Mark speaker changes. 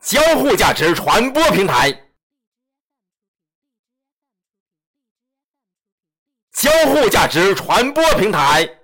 Speaker 1: 交互价值传播平台。交互价值传播平台。